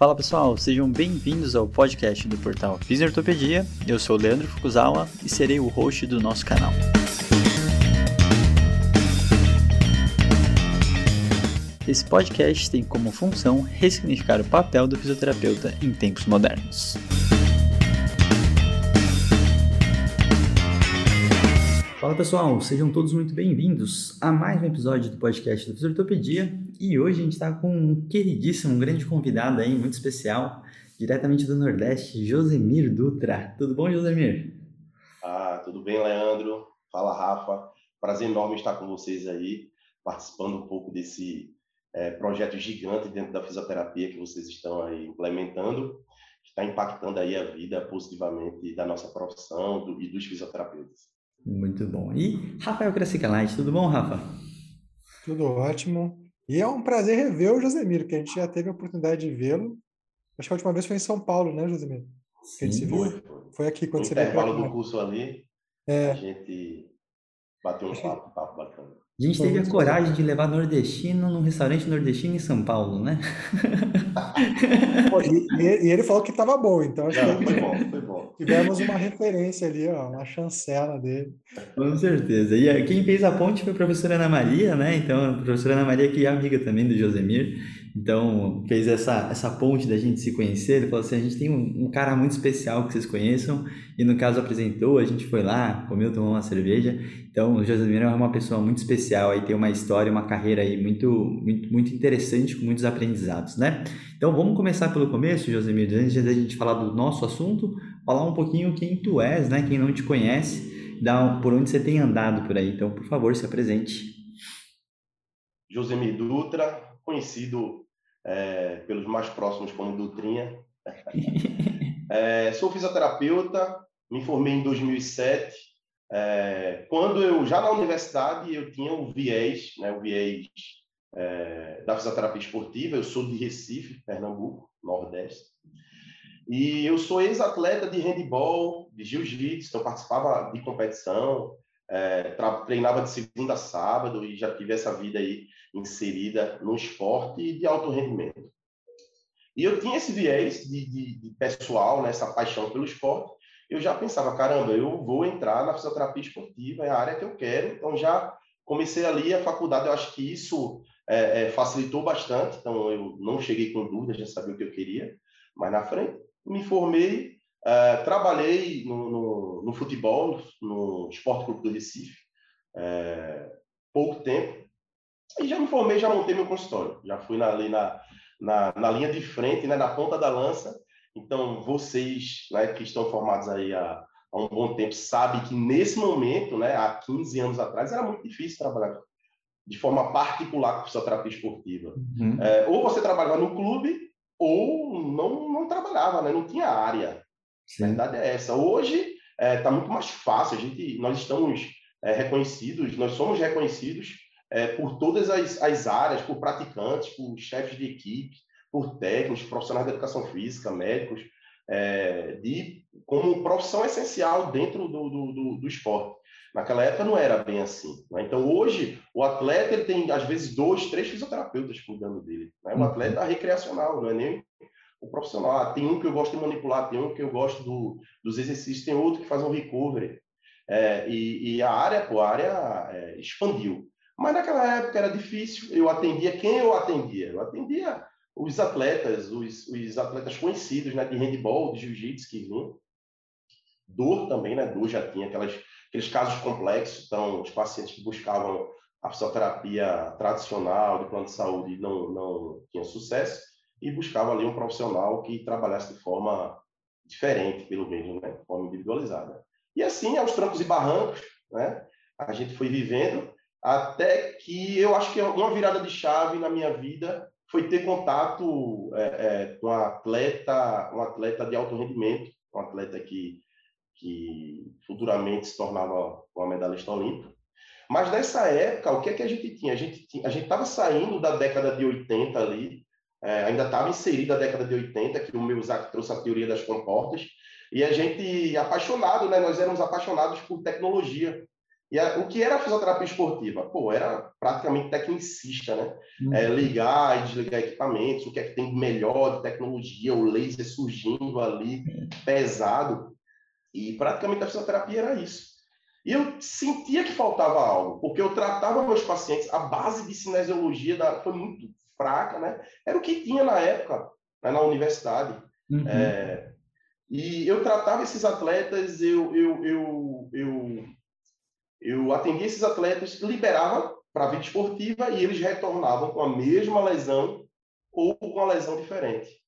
Fala pessoal, sejam bem-vindos ao podcast do portal Fisiortopedia. Eu sou o Leandro Fukuzawa e serei o host do nosso canal. Esse podcast tem como função ressignificar o papel do fisioterapeuta em tempos modernos. Fala pessoal, sejam todos muito bem-vindos a mais um episódio do podcast do Fisioterapia e hoje a gente está com um queridíssimo, um grande convidado aí, muito especial, diretamente do Nordeste, Josemir Dutra. Tudo bom, Josemir? Ah, tudo bem, Leandro? Fala, Rafa. Prazer enorme estar com vocês aí, participando um pouco desse é, projeto gigante dentro da fisioterapia que vocês estão aí implementando, que está impactando aí a vida positivamente da nossa profissão do, e dos fisioterapeutas. Muito bom. E Rafael Crescicalite, tudo bom, Rafa? Tudo ótimo. E é um prazer rever o Josemiro, que a gente já teve a oportunidade de vê-lo. Acho que a última vez foi em São Paulo, né, Josemiro? Que se viu. Foi, foi aqui quando no você veio. intervalo do curso ali, é. a gente bateu um papo, papo bacana. A gente teve a coragem de levar nordestino num restaurante nordestino em São Paulo, né? e, e, ele falou que estava bom, então acho Não, que foi bom, foi bom. tivemos uma referência ali, ó, uma chancela dele. Com certeza. E quem fez a ponte foi a professora Ana Maria, né? Então, a professora Ana Maria, que é amiga também do Josemir, então fez essa, essa ponte da gente se conhecer. Ele falou assim: a gente tem um, um cara muito especial que vocês conheçam, e no caso apresentou, a gente foi lá, comeu, tomou uma cerveja. Então, o Josemir é uma pessoa muito especial, aí tem uma história, uma carreira aí muito, muito, muito interessante, com muitos aprendizados, né? Então, vamos começar pelo começo, Josemir, antes de a gente falar do nosso assunto, falar um pouquinho quem tu és, né? Quem não te conhece, dá, por onde você tem andado por aí. Então, por favor, se apresente. Josemir Dutra, conhecido é, pelos mais próximos como Dutrinha. é, sou fisioterapeuta, me formei em 2007 é, quando eu, já na universidade, eu tinha o viés, né, o viés é, da fisioterapia esportiva, eu sou de Recife, Pernambuco, Nordeste, e eu sou ex-atleta de handball, de jiu-jitsu, então participava de competição, é, treinava de segunda a sábado e já tive essa vida aí inserida no esporte de alto rendimento. E eu tinha esse viés de, de, de pessoal, né, essa paixão pelo esporte, eu já pensava, caramba, eu vou entrar na fisioterapia esportiva, é a área que eu quero. Então, já comecei ali a faculdade, eu acho que isso é, é, facilitou bastante. Então, eu não cheguei com dúvidas, já sabia o que eu queria. Mas na frente, me formei, é, trabalhei no, no, no, futebol, no Esporte Clube do Recife, é, pouco tempo. E já me formei, já montei meu consultório. Já fui na, ali na, na, na linha de frente, né, na ponta da lança, então, vocês né, que estão formados aí há, há, um bom tempo sabem que nesse momento, né, há 15 anos atrás, era muito difícil trabalhar de forma particular com fisioterapia esportiva. Uhum. É, ou você trabalhava no clube ou não, não trabalhava, né? não tinha área. Sim. A verdade é essa. Hoje está é, tá muito mais fácil. A gente, nós estamos é, reconhecidos, nós somos reconhecidos é, por todas as, as áreas, por praticantes, por chefes de equipe, por técnicos, profissionais de educação física, médicos, é, de, como profissão essencial dentro do, do, do, do, esporte. Naquela época não era bem assim. Né? Então, hoje, o atleta ele tem, às vezes, dois, três fisioterapeutas cuidando dele. Né? O uhum. atleta recreacional, não é nem o profissional. Ah, tem um que eu gosto de manipular, tem um que eu gosto do, dos exercícios, tem outro que faz um recovery. É, e, e, a área, pô, a área é, expandiu. Mas naquela época era difícil, eu atendia quem eu atendia? Eu atendia os atletas, os, os atletas conhecidos né, de handball, de jiu-jitsu que vinham. Dor também, né? Dor já tinha aquelas, aqueles casos complexos, então os pacientes que buscavam a fisioterapia tradicional de plano de saúde não, não tinham sucesso e buscavam ali um profissional que trabalhasse de forma diferente, pelo menos, né? De forma individualizada. E assim, aos trancos e barrancos, né? A gente foi vivendo até que eu acho que uma virada de chave na minha vida foi ter contato é, é, com um atleta, um atleta de alto rendimento, um atleta que, que futuramente se tornava uma medalhista olímpica. Mas nessa época, o que é que a gente tinha? A gente a gente estava saindo da década de 80 ali, é, ainda estava inserida a década de 80, que o meu Zac trouxe a teoria das comportas, e a gente apaixonado, né? Nós éramos apaixonados por tecnologia. E a, o que era a fisioterapia esportiva? Pô, era praticamente tecnicista, né? Uhum. É, ligar e desligar equipamentos, o que é que tem de melhor de tecnologia, o laser surgindo ali, uhum. pesado. E praticamente a fisioterapia era isso. E eu sentia que faltava algo, porque eu tratava meus pacientes, a base de cinesiologia da, foi muito fraca, né? Era o que tinha na época, né, na universidade. Uhum. É, e eu tratava esses atletas, eu, eu, eu, eu, eu atendia esses atletas, liberava para a vida esportiva e eles retornavam com a mesma lesão ou com uma lesão diferente.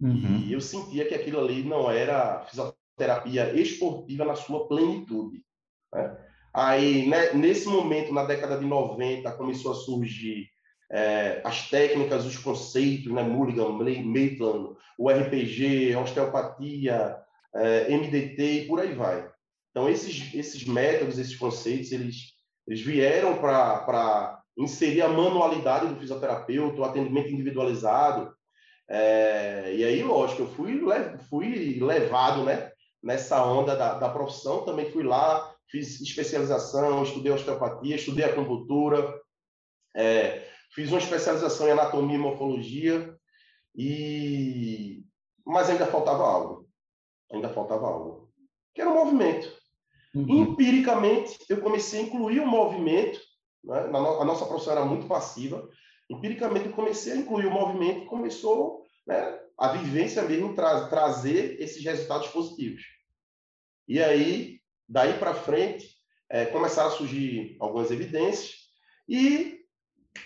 Uhum. E eu sentia que aquilo ali não era fisioterapia esportiva na sua plenitude. Né? Aí, né, nesse momento, na década de 90, começou a surgir é, as técnicas, os conceitos, né, Mulligan, Maitland, o RPG, osteopatia, é, MDT e por aí vai. Então, esses, esses métodos, esses conceitos, eles, eles vieram para inserir a manualidade do fisioterapeuta, o atendimento individualizado. É, e aí, lógico, eu fui, fui levado né, nessa onda da, da profissão, também fui lá, fiz especialização, estudei osteopatia, estudei acupuntura, é, fiz uma especialização em anatomia e morfologia, e... mas ainda faltava algo. Ainda faltava algo. Que era o movimento. Uhum. Empiricamente, eu comecei a incluir o movimento, né? a nossa profissão era muito passiva, empiricamente eu comecei a incluir o movimento e começou né, a vivência mesmo tra trazer esses resultados positivos. E aí, daí para frente, é, começaram a surgir algumas evidências e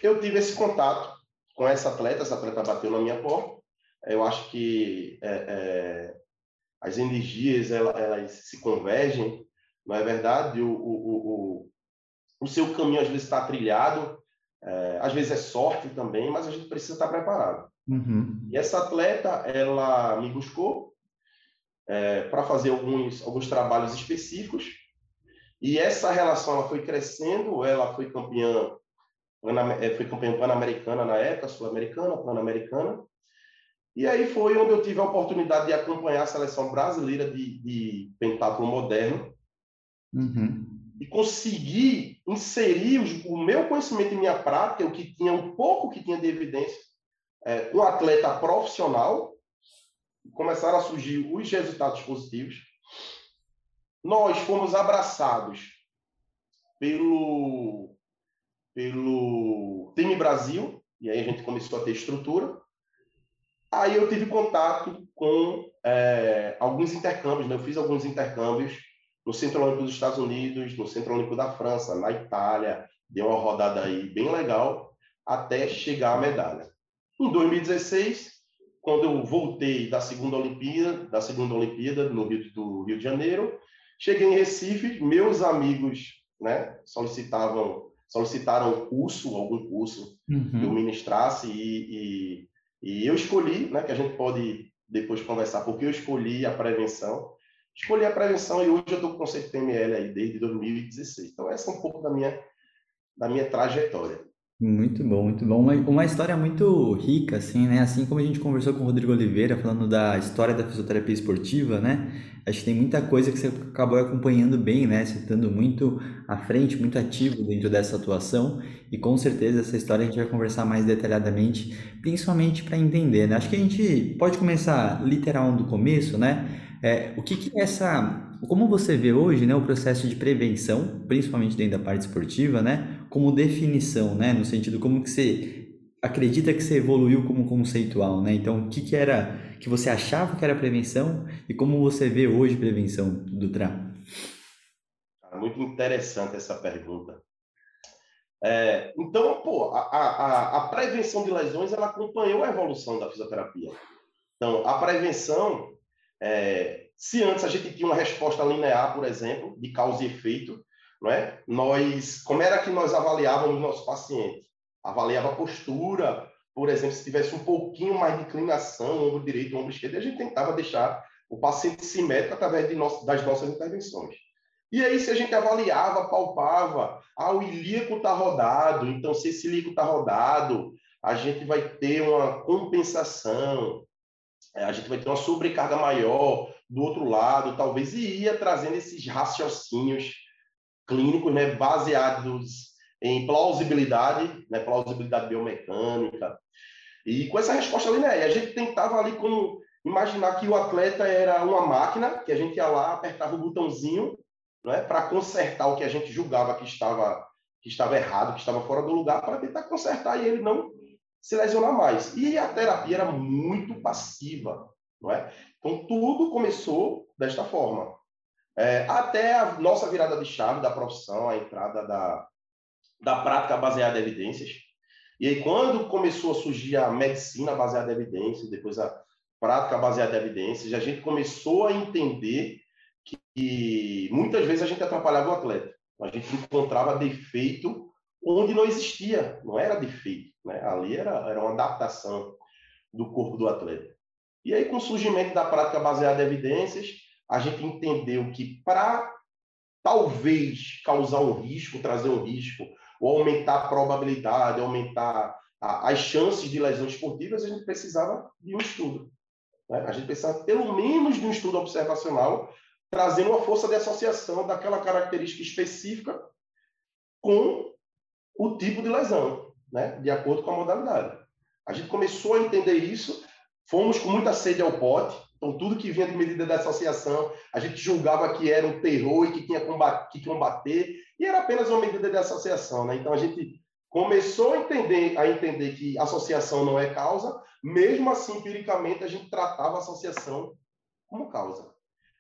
eu tive esse contato com essa atleta, essa atleta bateu na minha porta. Eu acho que é, é, as energias elas, elas, se convergem, não é verdade? O, o, o, o seu caminho às vezes está trilhado, é, às vezes é sorte também, mas a gente precisa estar preparado. Uhum. E essa atleta, ela me buscou é, para fazer alguns, alguns trabalhos específicos, e essa relação ela foi crescendo, ela foi campeã é, foi campeã pan-americana na época, sul-americana, pan-americana. E aí foi onde eu tive a oportunidade de acompanhar a seleção brasileira de, de pentatlo moderno. Uhum. E conseguir inserir os, o meu conhecimento em minha prática, o que tinha um pouco que tinha de evidência, é, atleta profissional, começaram a surgir os resultados positivos. Nós fomos abraçados pelo pelo Time Brasil, e aí a gente começou a ter estrutura. Aí eu tive contato com é, alguns intercâmbios, né? eu fiz alguns intercâmbios no Centro Olímpico dos Estados Unidos, no Centro Olímpico da França, na Itália, deu uma rodada aí bem legal, até chegar à medalha. Em 2016, quando eu voltei da segunda Olimpíada, da segunda Olimpíada no Rio do Rio de Janeiro, cheguei em Recife, meus amigos, né, solicitavam solicitaram curso, algum curso uhum. que eu ministrasse e, e, e, eu escolhi, né, que a gente pode depois conversar, porque eu escolhi a prevenção. Escolhi a prevenção e hoje eu estou com o conceito PML aí desde 2016. Então essa é um pouco da minha da minha trajetória. Muito bom, muito bom. Uma, uma história muito rica, assim, né? Assim como a gente conversou com o Rodrigo Oliveira, falando da história da fisioterapia esportiva, né? Acho que tem muita coisa que você acabou acompanhando bem, né? Você estando muito à frente, muito ativo dentro dessa atuação. E com certeza essa história a gente vai conversar mais detalhadamente, principalmente para entender, né? Acho que a gente pode começar literal do começo, né? É, o que, que é essa como você vê hoje, né, o processo de prevenção, principalmente dentro da parte esportiva, né, como definição, né, no sentido como que você acredita que você evoluiu como conceitual, né? Então, o que que era que você achava que era prevenção e como você vê hoje prevenção, Dutra? Muito interessante essa pergunta. É, então, pô, a, a, a prevenção de lesões ela acompanhou a evolução da fisioterapia. Então, a prevenção é, se antes a gente tinha uma resposta linear, por exemplo, de causa e efeito, não é? Nós, como era que nós avaliávamos nosso paciente? Avaliava a postura, por exemplo, se tivesse um pouquinho mais de inclinação, ombro direito, ombro esquerdo, a gente tentava deixar o paciente simétrico através nosso, das nossas intervenções. E aí, se a gente avaliava, palpava, ah, o ilíaco está rodado, então se esse ilíaco está rodado, a gente vai ter uma compensação, a gente vai ter uma sobrecarga maior do outro lado, talvez, e ia trazendo esses raciocínios clínicos, né, baseados em plausibilidade, né, plausibilidade biomecânica, e com essa resposta linear. A gente tentava ali como imaginar que o atleta era uma máquina, que a gente ia lá, apertava o botãozinho, né, para consertar o que a gente julgava que estava que estava errado, que estava fora do lugar, para tentar consertar e ele não se lesionar mais. E a terapia era muito passiva, não é? Então tudo começou desta forma. É, até a nossa virada de chave da profissão, a entrada da, da prática baseada em evidências. E aí, quando começou a surgir a medicina baseada em evidências, depois a prática baseada em evidências, a gente começou a entender que muitas vezes a gente atrapalhava o atleta. A gente encontrava defeito onde não existia, não era defeito. Né? Ali era, era uma adaptação do corpo do atleta. E aí, com o surgimento da prática baseada em evidências, a gente entendeu que para talvez causar um risco, trazer um risco, ou aumentar a probabilidade, aumentar a, as chances de lesões esportivas, a gente precisava de um estudo. Né? A gente precisava, pelo menos, de um estudo observacional, trazendo uma força de associação daquela característica específica com o tipo de lesão, né? de acordo com a modalidade. A gente começou a entender isso, fomos com muita sede ao pote, então, tudo que vinha de medida da associação, a gente julgava que era um terror e que tinha que combater, e era apenas uma medida de associação. Né? Então, a gente começou a entender, a entender que associação não é causa, mesmo assim, empiricamente, a gente tratava a associação como causa.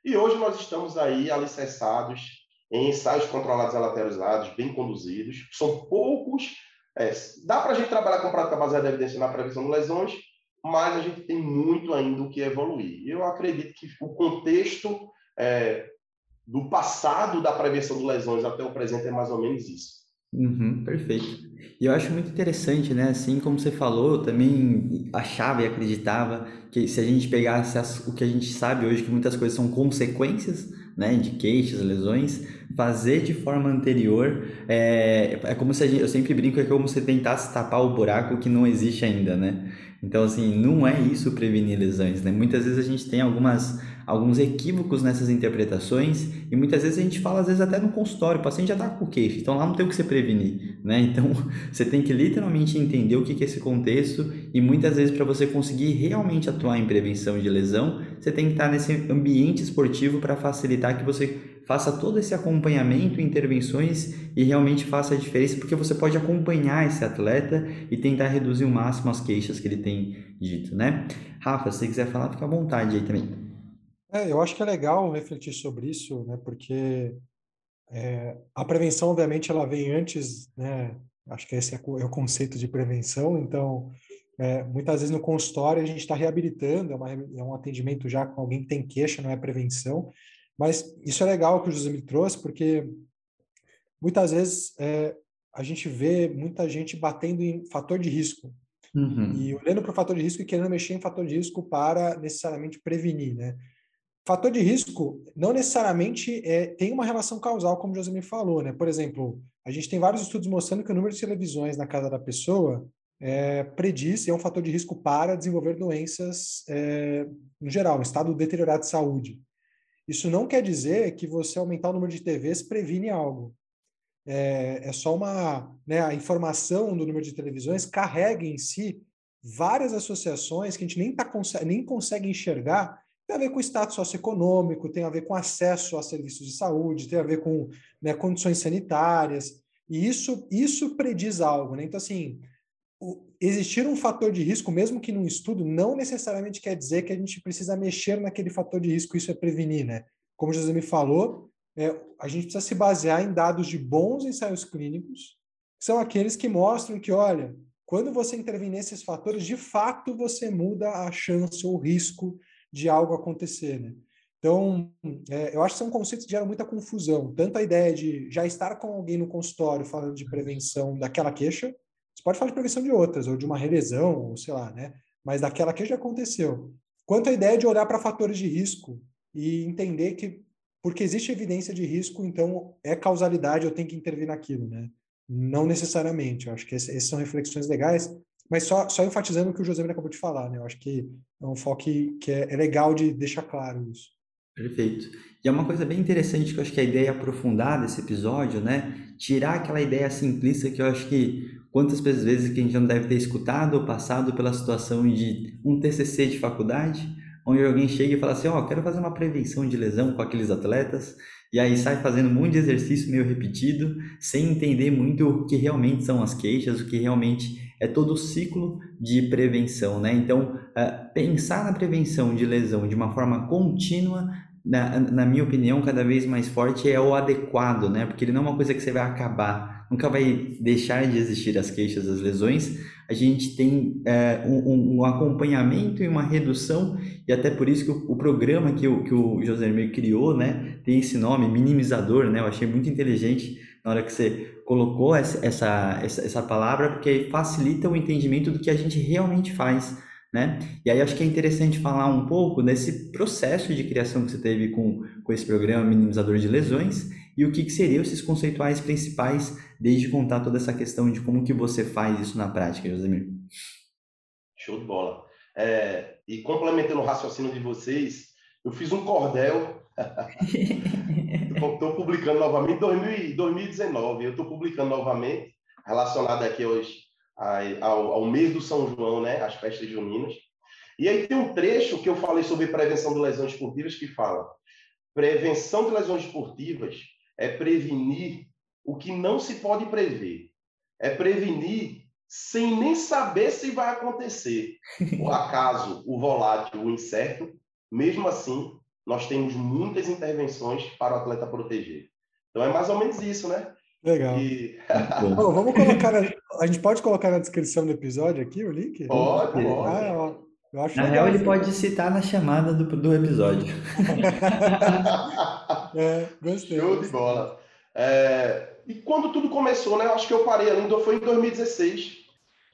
E hoje nós estamos aí alicerçados em ensaios controlados e aleatorizados, bem conduzidos. São poucos. É, dá para a gente trabalhar com prática baseada em evidência na prevenção de lesões, mas a gente tem muito ainda o que evoluir. Eu acredito que o contexto é, do passado da prevenção de lesões até o presente é mais ou menos isso. Uhum, perfeito. E eu acho muito interessante, né? Assim como você falou, eu também achava e acreditava que se a gente pegasse as, o que a gente sabe hoje, que muitas coisas são consequências né, de queixas, lesões, fazer de forma anterior é, é como se a gente, eu sempre brinco, é como se tentasse tapar o buraco que não existe ainda, né? Então, assim, não é isso prevenir lesões, né? Muitas vezes a gente tem algumas, alguns equívocos nessas interpretações e muitas vezes a gente fala, às vezes até no consultório, o paciente já está com queixa, então lá não tem o que você prevenir, né? Então, você tem que literalmente entender o que é esse contexto e muitas vezes para você conseguir realmente atuar em prevenção de lesão, você tem que estar nesse ambiente esportivo para facilitar que você faça todo esse acompanhamento, intervenções e realmente faça a diferença, porque você pode acompanhar esse atleta e tentar reduzir o máximo as queixas que ele tem dito, né? Rafa, se quiser falar, fica à vontade aí também. É, eu acho que é legal refletir sobre isso, né? Porque é, a prevenção, obviamente, ela vem antes, né? Acho que esse é, é o conceito de prevenção. Então, é, muitas vezes no consultório a gente está reabilitando, é, uma, é, um atendimento já com alguém que tem queixa, não é prevenção. Mas isso é legal que o José me trouxe, porque muitas vezes é, a gente vê muita gente batendo em fator de risco. Uhum. E olhando para o fator de risco e querendo mexer em fator de risco para necessariamente prevenir, né? Fator de risco não necessariamente é, tem uma relação causal, como o José me falou, né? Por exemplo, a gente tem vários estudos mostrando que o número de televisões na casa da pessoa é, prediz é um fator de risco para desenvolver doenças é, no geral, um estado deteriorado de saúde. Isso não quer dizer que você aumentar o número de TVs previne algo. É, é só uma. Né, a informação do número de televisões carrega em si várias associações que a gente nem, tá, nem consegue enxergar. Tem a ver com status socioeconômico, tem a ver com acesso a serviços de saúde, tem a ver com né, condições sanitárias. E isso, isso prediz algo. Né? Então, assim, o, existir um fator de risco, mesmo que num estudo, não necessariamente quer dizer que a gente precisa mexer naquele fator de risco, isso é prevenir, né? Como o José me falou, é, a gente precisa se basear em dados de bons ensaios clínicos, que são aqueles que mostram que, olha, quando você intervir nesses fatores, de fato você muda a chance ou o risco de algo acontecer, né? Então, é, eu acho que são conceitos que geram muita confusão. Tanto a ideia de já estar com alguém no consultório falando de prevenção daquela queixa, você pode falar de prevenção de outras, ou de uma relesão, ou sei lá, né? Mas daquela que já aconteceu. Quanto à ideia de olhar para fatores de risco e entender que, porque existe evidência de risco, então é causalidade, eu tenho que intervir naquilo, né? Não necessariamente. Eu acho que essas são reflexões legais, mas só, só enfatizando o que o José acabou de falar, né? Eu acho que é um foco que, que é, é legal de deixar claro isso. Perfeito. E é uma coisa bem interessante que eu acho que a ideia é aprofundar desse episódio, né? Tirar aquela ideia simplista que eu acho que quantas vezes que a gente não deve ter escutado ou passado pela situação de um TCC de faculdade, onde alguém chega e fala assim, ó, oh, quero fazer uma prevenção de lesão com aqueles atletas, e aí sai fazendo de exercício meio repetido, sem entender muito o que realmente são as queixas, o que realmente é todo o ciclo de prevenção, né? Então, uh, pensar na prevenção de lesão de uma forma contínua, na, na minha opinião, cada vez mais forte é o adequado, né? Porque ele não é uma coisa que você vai acabar, nunca vai deixar de existir as queixas, as lesões. A gente tem é, um, um, acompanhamento e uma redução, e até por isso que o, o programa que o, que o José Mir criou, né, tem esse nome, minimizador, né? Eu achei muito inteligente na hora que você colocou essa, essa, essa palavra, porque facilita o entendimento do que a gente realmente faz, né? E aí acho que é interessante falar um pouco desse processo de criação que você teve com, com esse programa minimizador de lesões e o que, que seriam esses conceituais principais desde contar toda essa questão de como que você faz isso na prática, Josemir. Show de bola. É, e complementando o raciocínio de vocês, eu fiz um cordel Estou publicando novamente em 2019. Eu estou publicando novamente, relacionado aqui hoje ao, ao, mês do São João, né? As festas juninas. E aí tem um trecho que eu falei sobre prevenção de lesões esportivas que fala: prevenção de lesões esportivas é prevenir o que não se pode prever. É prevenir sem nem saber se vai acontecer. O acaso, o volátil, o incerto, mesmo assim, nós temos muitas intervenções para o atleta proteger. Então é mais ou menos isso, né? Legal. E... Bom, vamos colocar. Na... A gente pode colocar na descrição do episódio aqui o link? Pode, pode. Eu acho na real, ele pode citar na chamada do, do episódio. é, gostei. Show de bola. É, e quando tudo começou, né? Eu acho que eu parei ali, foi em 2016.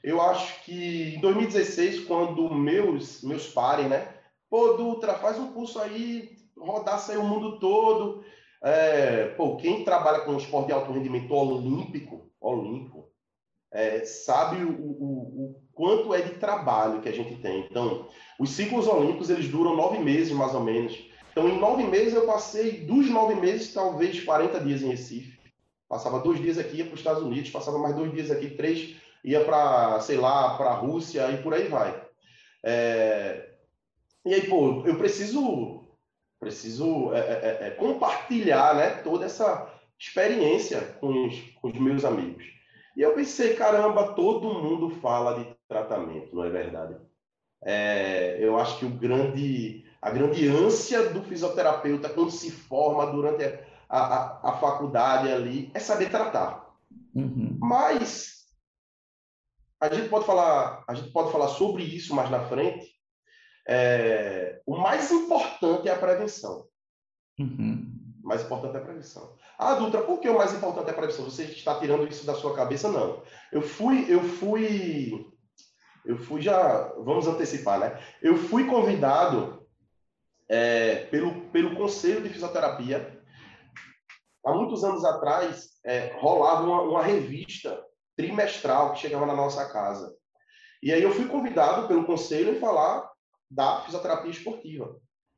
Eu acho que em 2016, quando meus, meus pares, né? Pô, Dutra, faz um curso aí, rodar sair o mundo todo. É, pô, quem trabalha com esporte de alto rendimento olímpico, olímpico, é, sabe o, o, o, quanto é de trabalho que a gente tem. Então, os ciclos olímpicos, eles duram nove meses, mais ou menos. Então, em nove meses, eu passei dos nove meses, talvez 40 dias em Recife. Passava dois dias aqui, ia para os Estados Unidos, passava mais dois dias aqui, três, ia para, sei lá, para a Rússia e por aí vai. É, e aí, pô, eu preciso, preciso é, é, é, é compartilhar né, toda essa experiência com os, com os meus amigos. E eu pensei, caramba, todo mundo fala de tratamento, não é verdade? É, eu acho que o grande, a grande ânsia do fisioterapeuta quando se forma durante a, a, a faculdade ali é saber tratar. Uhum. Mas a gente pode falar, a gente pode falar sobre isso mais na frente, é, o mais importante é a prevenção. Uhum. Mais importante é a prevenção. Ah, Dutra, por que o mais importante é a prevenção? Você está tirando isso da sua cabeça? Não. Eu fui, eu fui, eu fui já, vamos antecipar, né? Eu fui convidado é, pelo, pelo Conselho de Fisioterapia. Há muitos anos atrás, é, rolava uma, uma revista trimestral que chegava na nossa casa. E aí eu fui convidado pelo conselho a falar da fisioterapia esportiva,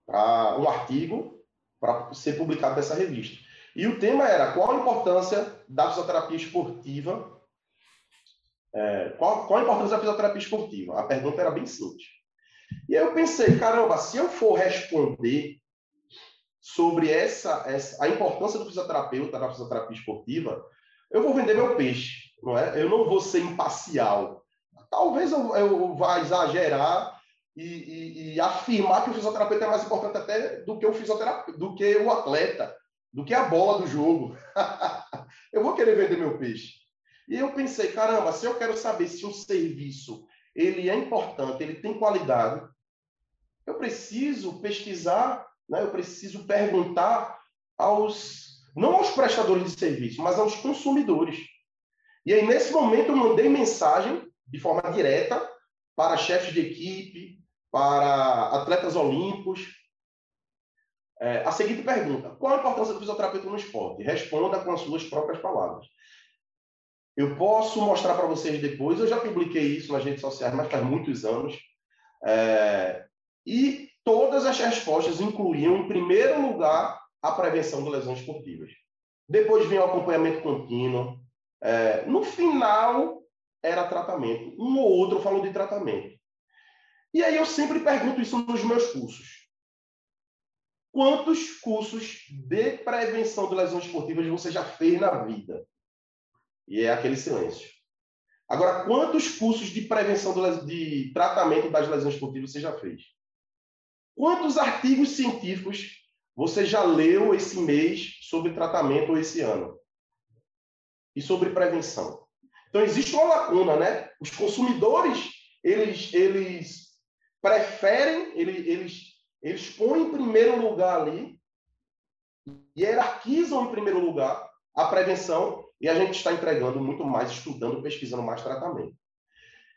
um artigo para ser publicado nessa revista. E o tema era qual a importância da fisioterapia esportiva é, qual, qual a importância da fisioterapia esportiva? A pergunta era bem simples. E aí eu pensei, caramba, se eu for responder sobre essa, essa a importância do fisioterapeuta na fisioterapia esportiva, eu vou vender meu peixe, não é? Eu não vou ser imparcial. Talvez eu, eu vá exagerar e, e, e, afirmar que o fisioterapeuta é mais importante até do que o fisioterapeuta, do que o atleta, do que a bola do jogo. eu vou querer vender meu peixe. E eu pensei, caramba, se eu quero saber se um serviço ele é importante, ele tem qualidade, eu preciso pesquisar, né? eu preciso perguntar aos, não aos prestadores de serviço, mas aos consumidores. E aí, nesse momento, eu mandei mensagem de forma direta para chefes de equipe, para atletas olímpicos. É, a seguinte pergunta: qual a importância do fisioterapeuta no esporte? Responda com as suas próprias palavras. Eu posso mostrar para vocês depois, eu já publiquei isso nas redes sociais, mas faz muitos anos. É, e todas as respostas incluíam, em primeiro lugar, a prevenção de lesões esportivas. Depois vinha o acompanhamento contínuo. É, no final, era tratamento. Um ou outro falou de tratamento. E aí eu sempre pergunto isso nos meus cursos. Quantos cursos de prevenção de lesões esportivas você já fez na vida? E é aquele silêncio. Agora, quantos cursos de prevenção de, tratamento das lesões esportivas você já fez? Quantos artigos científicos você já leu esse mês sobre tratamento ou esse ano? E sobre prevenção? Então, existe uma lacuna, né? Os consumidores, eles, eles preferem, eles, eles põem em primeiro lugar ali, hierarquizam em primeiro lugar a prevenção e a gente está entregando muito mais, estudando, pesquisando mais tratamento.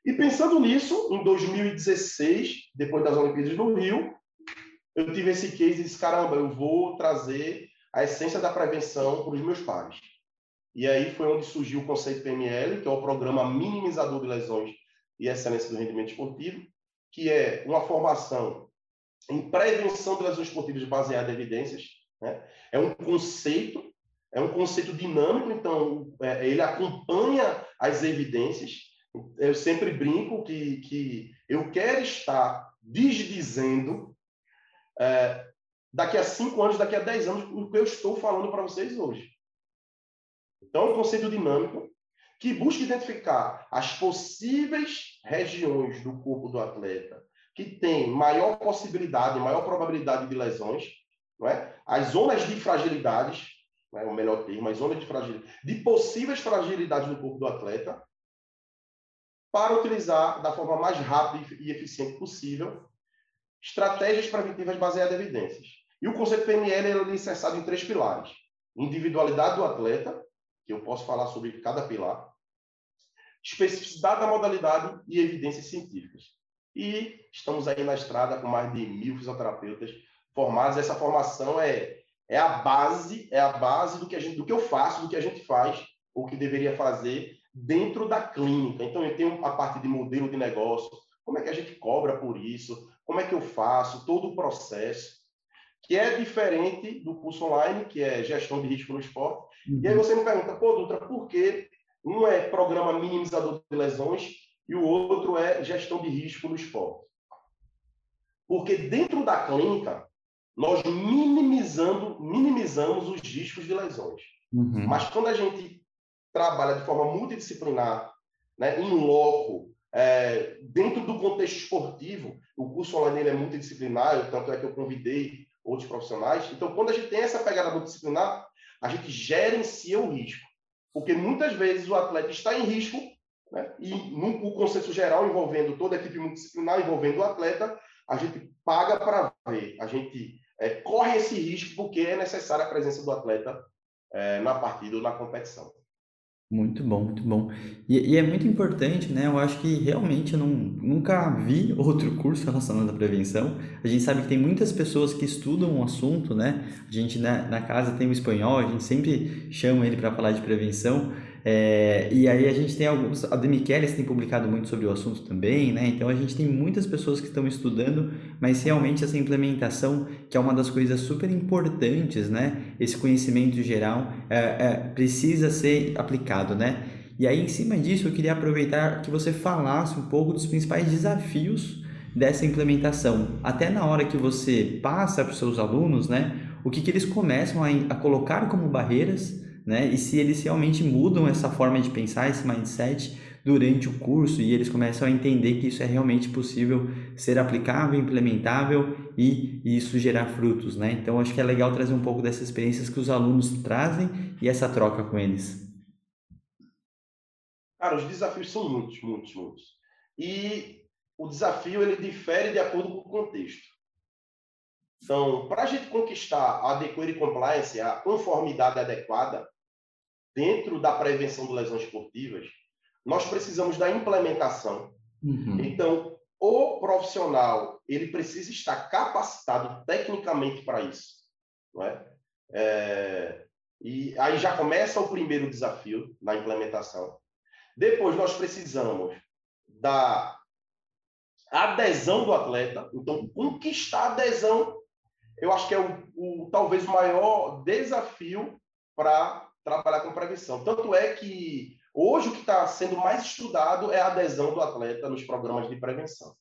E pensando nisso, em 2016, depois das Olimpíadas no Rio, eu tive esse case e disse, caramba, eu vou trazer a essência da prevenção para os meus pares. E aí foi onde surgiu o conceito PML, que é o Programa Minimizador de Lesões e Excelência do Rendimento Esportivo, que é uma formação em prevenção de lesões esportivas baseada em evidências. Né? É um conceito, é um conceito dinâmico, então é, ele acompanha as evidências. Eu sempre brinco que, que eu quero estar desdizendo é, daqui a cinco anos, daqui a dez anos, o que eu estou falando para vocês hoje. Então, é um conceito dinâmico que busca identificar as possíveis regiões do corpo do atleta que tem maior possibilidade, maior probabilidade de lesões, não é? as zonas de fragilidades, não é o melhor termo, as zonas de fragilidade, de possíveis fragilidades no corpo do atleta, para utilizar da forma mais rápida e eficiente possível estratégias preventivas baseadas em evidências. E o conceito PNL é alicerçado em três pilares: individualidade do atleta, que eu posso falar sobre cada pilar, especificidade da modalidade e evidências científicas. E estamos aí na estrada com mais de mil fisioterapeutas formados. Essa formação é, é a base, é a base do que a gente, do que eu faço, do que a gente faz, ou que deveria fazer dentro da clínica. Então eu tenho a parte de modelo de negócio, como é que a gente cobra por isso, como é que eu faço, todo o processo, que é diferente do curso online, que é gestão de risco no esporte. Uhum. E aí uhum. você me pergunta, pô, Dutra, por que um é programa minimizador de lesões e o outro é gestão de risco no esporte. Porque dentro da clínica, nós minimizando, minimizamos os riscos de lesões. Uhum. Mas quando a gente trabalha de forma multidisciplinar, né, em loco, é, dentro do contexto esportivo, o curso online é multidisciplinar, tanto é que eu convidei outros profissionais. Então, quando a gente tem essa pegada multidisciplinar, a gente gerencia o risco. Porque muitas vezes o atleta está em risco né? E no o consenso geral, envolvendo toda a equipe multidisciplinar, envolvendo o atleta, a gente paga para ver, a gente é, corre esse risco porque é necessária a presença do atleta é, na partida ou na competição. Muito bom, muito bom. E, e, é muito importante, né? Eu acho que realmente eu não, nunca vi outro curso relacionado à prevenção. A gente sabe que tem muitas pessoas que estudam o um assunto, né? A gente na, na casa tem o espanhol, a gente sempre chama ele para falar de prevenção, é, e aí a gente tem alguns, a Demichelis tem publicado muito sobre o assunto também, né? Então a gente tem muitas pessoas que estão estudando, mas realmente essa implementação, que é uma das coisas super importantes, né? Esse conhecimento geral é, é, precisa ser aplicado, né? E aí em cima disso eu queria aproveitar que você falasse um pouco dos principais desafios dessa implementação, até na hora que você passa para os seus alunos, né? O que, que eles começam a, a colocar como barreiras né? E se eles realmente mudam essa forma de pensar, esse mindset durante o curso e eles começam a entender que isso é realmente possível ser aplicável, implementável e, e isso gerar frutos, né? Então acho que é legal trazer um pouco dessas experiências que os alunos trazem e essa troca com eles. Cara, os desafios são muitos, muitos, muitos. E o desafio ele difere de acordo com o contexto. Então, para a gente conquistar a Adequate Compliance, a conformidade adequada, dentro da prevenção de lesões esportivas, nós precisamos da implementação. Uhum. Então, o profissional ele precisa estar capacitado tecnicamente para isso, não é? é? E aí já começa o primeiro desafio na implementação. Depois nós precisamos da adesão do atleta. Então, conquistar a adesão, eu acho que é o, o talvez o maior desafio para trabalhar com prevenção. Tanto é que hoje o que está sendo mais estudado é a adesão do atleta nos programas de prevenção.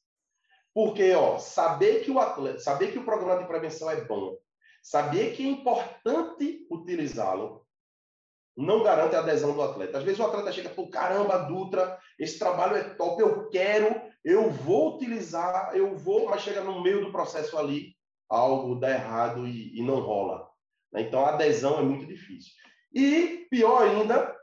Porque, ó, saber que o atleta, saber que o programa de prevenção é bom, saber que é importante utilizá-lo, não garante a adesão do atleta. Às vezes o atleta chega fala, caramba, Dutra, esse trabalho é top, eu quero, eu vou utilizar, eu vou, mas chega no meio do processo ali, algo dá errado e, e não rola. Né? Então a adesão é muito difícil. E pior ainda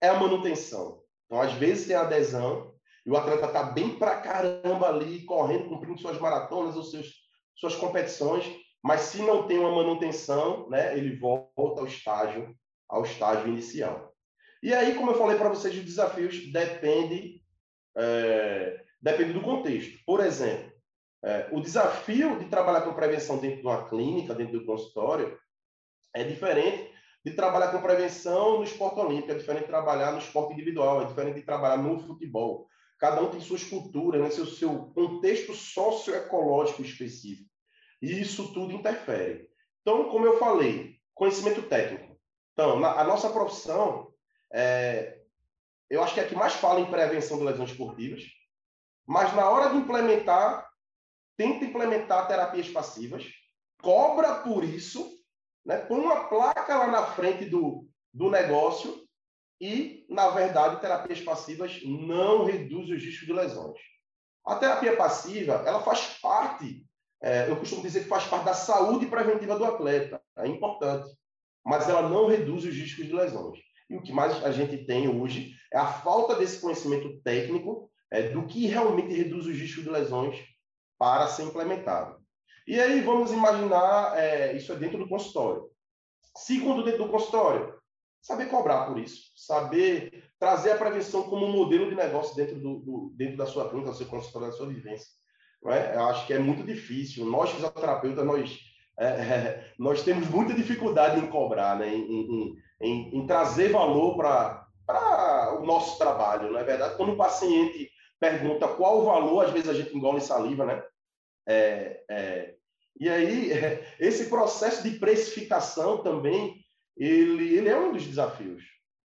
é a manutenção. Então, às vezes tem adesão e o atleta está bem pra caramba ali, correndo, cumprindo suas maratonas ou seus, suas competições, mas se não tem uma manutenção, né, ele volta ao estágio, ao estágio inicial. E aí, como eu falei para vocês, os desafios dependem é, depende do contexto. Por exemplo, é, o desafio de trabalhar com prevenção dentro de uma clínica, dentro do consultório, é diferente de trabalhar com prevenção no esporte olímpico, é diferente de trabalhar no esporte individual, é diferente de trabalhar no futebol. Cada um tem suas culturas, né? seu, seu contexto socioecológico específico. E isso tudo interfere. Então, como eu falei, conhecimento técnico. Então, na, a nossa profissão, é, eu acho que é a que mais fala em prevenção de lesões esportivas, mas na hora de implementar, tenta implementar terapias passivas, cobra por isso né? Põe uma placa lá na frente do, do negócio e, na verdade, terapias passivas não reduzem os riscos de lesões. A terapia passiva, ela faz parte, é, eu costumo dizer que faz parte da saúde preventiva do atleta, é importante, mas ela não reduz os riscos de lesões. E o que mais a gente tem hoje é a falta desse conhecimento técnico é, do que realmente reduz os riscos de lesões para ser implementado. E aí vamos imaginar, é, isso é dentro do consultório. Segundo, dentro do consultório, saber cobrar por isso, saber trazer a prevenção como um modelo de negócio dentro, do, do dentro da sua clínica, do seu consultório, da sua vivência. É? Eu acho que é muito difícil. Nós, fisioterapeutas, nós, é, nós temos muita dificuldade em cobrar, né? em, em, em, em trazer valor para o nosso trabalho, não é verdade? Quando o paciente pergunta qual o valor, às vezes a gente engole saliva, né? É, é, e aí, esse processo de precificação também, ele, ele é um dos desafios.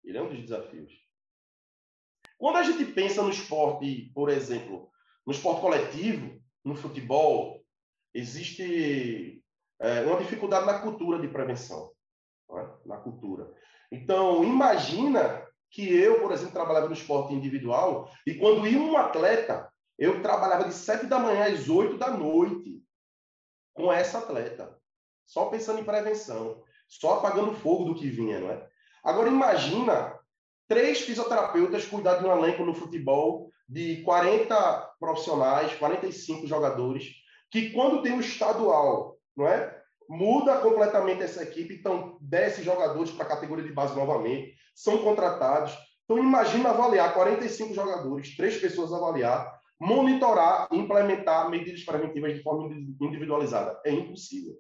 Ele é um dos desafios. Quando a gente pensa no esporte, por exemplo, no esporte coletivo, no futebol, existe é, uma dificuldade na cultura de prevenção. É? Na cultura. Então, imagina que eu, por exemplo, trabalhava no esporte individual e quando ia um atleta, eu trabalhava de sete da manhã às oito da noite com essa atleta. Só pensando em prevenção, só apagando fogo do que vinha, não é? Agora imagina três fisioterapeutas cuidar de um elenco no futebol de 40 profissionais, 45 jogadores, que quando tem o estadual, não é? Muda completamente essa equipe, então desce jogadores para a categoria de base novamente, são contratados. Então imagina avaliar 45 jogadores, três pessoas avaliar, monitorar e implementar medidas preventivas de forma individualizada. É impossível.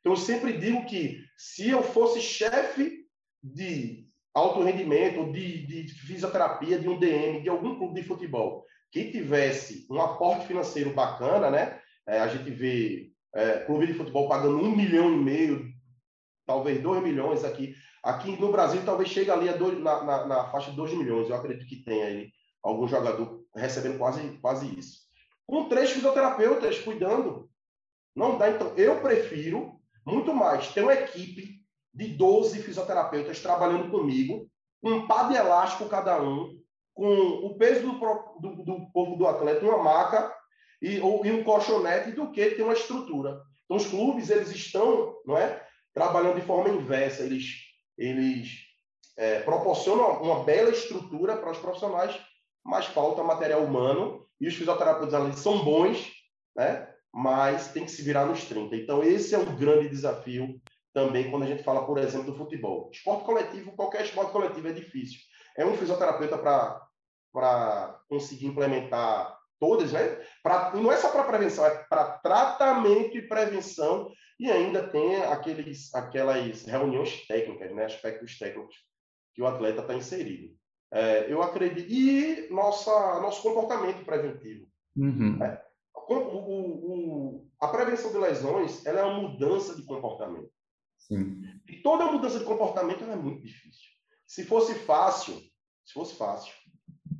Então, eu sempre digo que se eu fosse chefe de alto rendimento, de, de fisioterapia, de um DM, de algum clube de futebol, que tivesse um aporte financeiro bacana, né? É, a gente vê é, clube de futebol pagando um milhão e meio, talvez dois milhões aqui. Aqui no Brasil, talvez chegue ali a dois, na, na, na faixa de dois milhões. Eu acredito que tem aí algum jogador recebendo quase, quase isso. Com três fisioterapeutas cuidando. Não dá. Então, eu prefiro muito mais ter uma equipe de 12 fisioterapeutas trabalhando comigo, com um par de elástico cada um, com o peso do, do, do corpo do atleta, uma maca e, ou, e um colchonete, do que ter uma estrutura. Então, os clubes, eles estão não é, trabalhando de forma inversa. Eles, eles é, proporcionam uma bela estrutura para os profissionais mas falta material humano e os fisioterapeutas ali são bons, né? mas tem que se virar nos 30. Então, esse é um grande desafio também quando a gente fala, por exemplo, do futebol. Esporte coletivo, qualquer esporte coletivo é difícil. É um fisioterapeuta para conseguir implementar todas, né? Pra, não é só para prevenção, é para tratamento e prevenção e ainda tem aqueles, aquelas reuniões técnicas, né? aspectos técnicos que o atleta está inserido. É, eu acredito. E nossa, nosso comportamento preventivo. Uhum. É, o, o, a prevenção de lesões ela é uma mudança de comportamento. Sim. E toda mudança de comportamento é muito difícil. Se fosse fácil, se fosse fácil,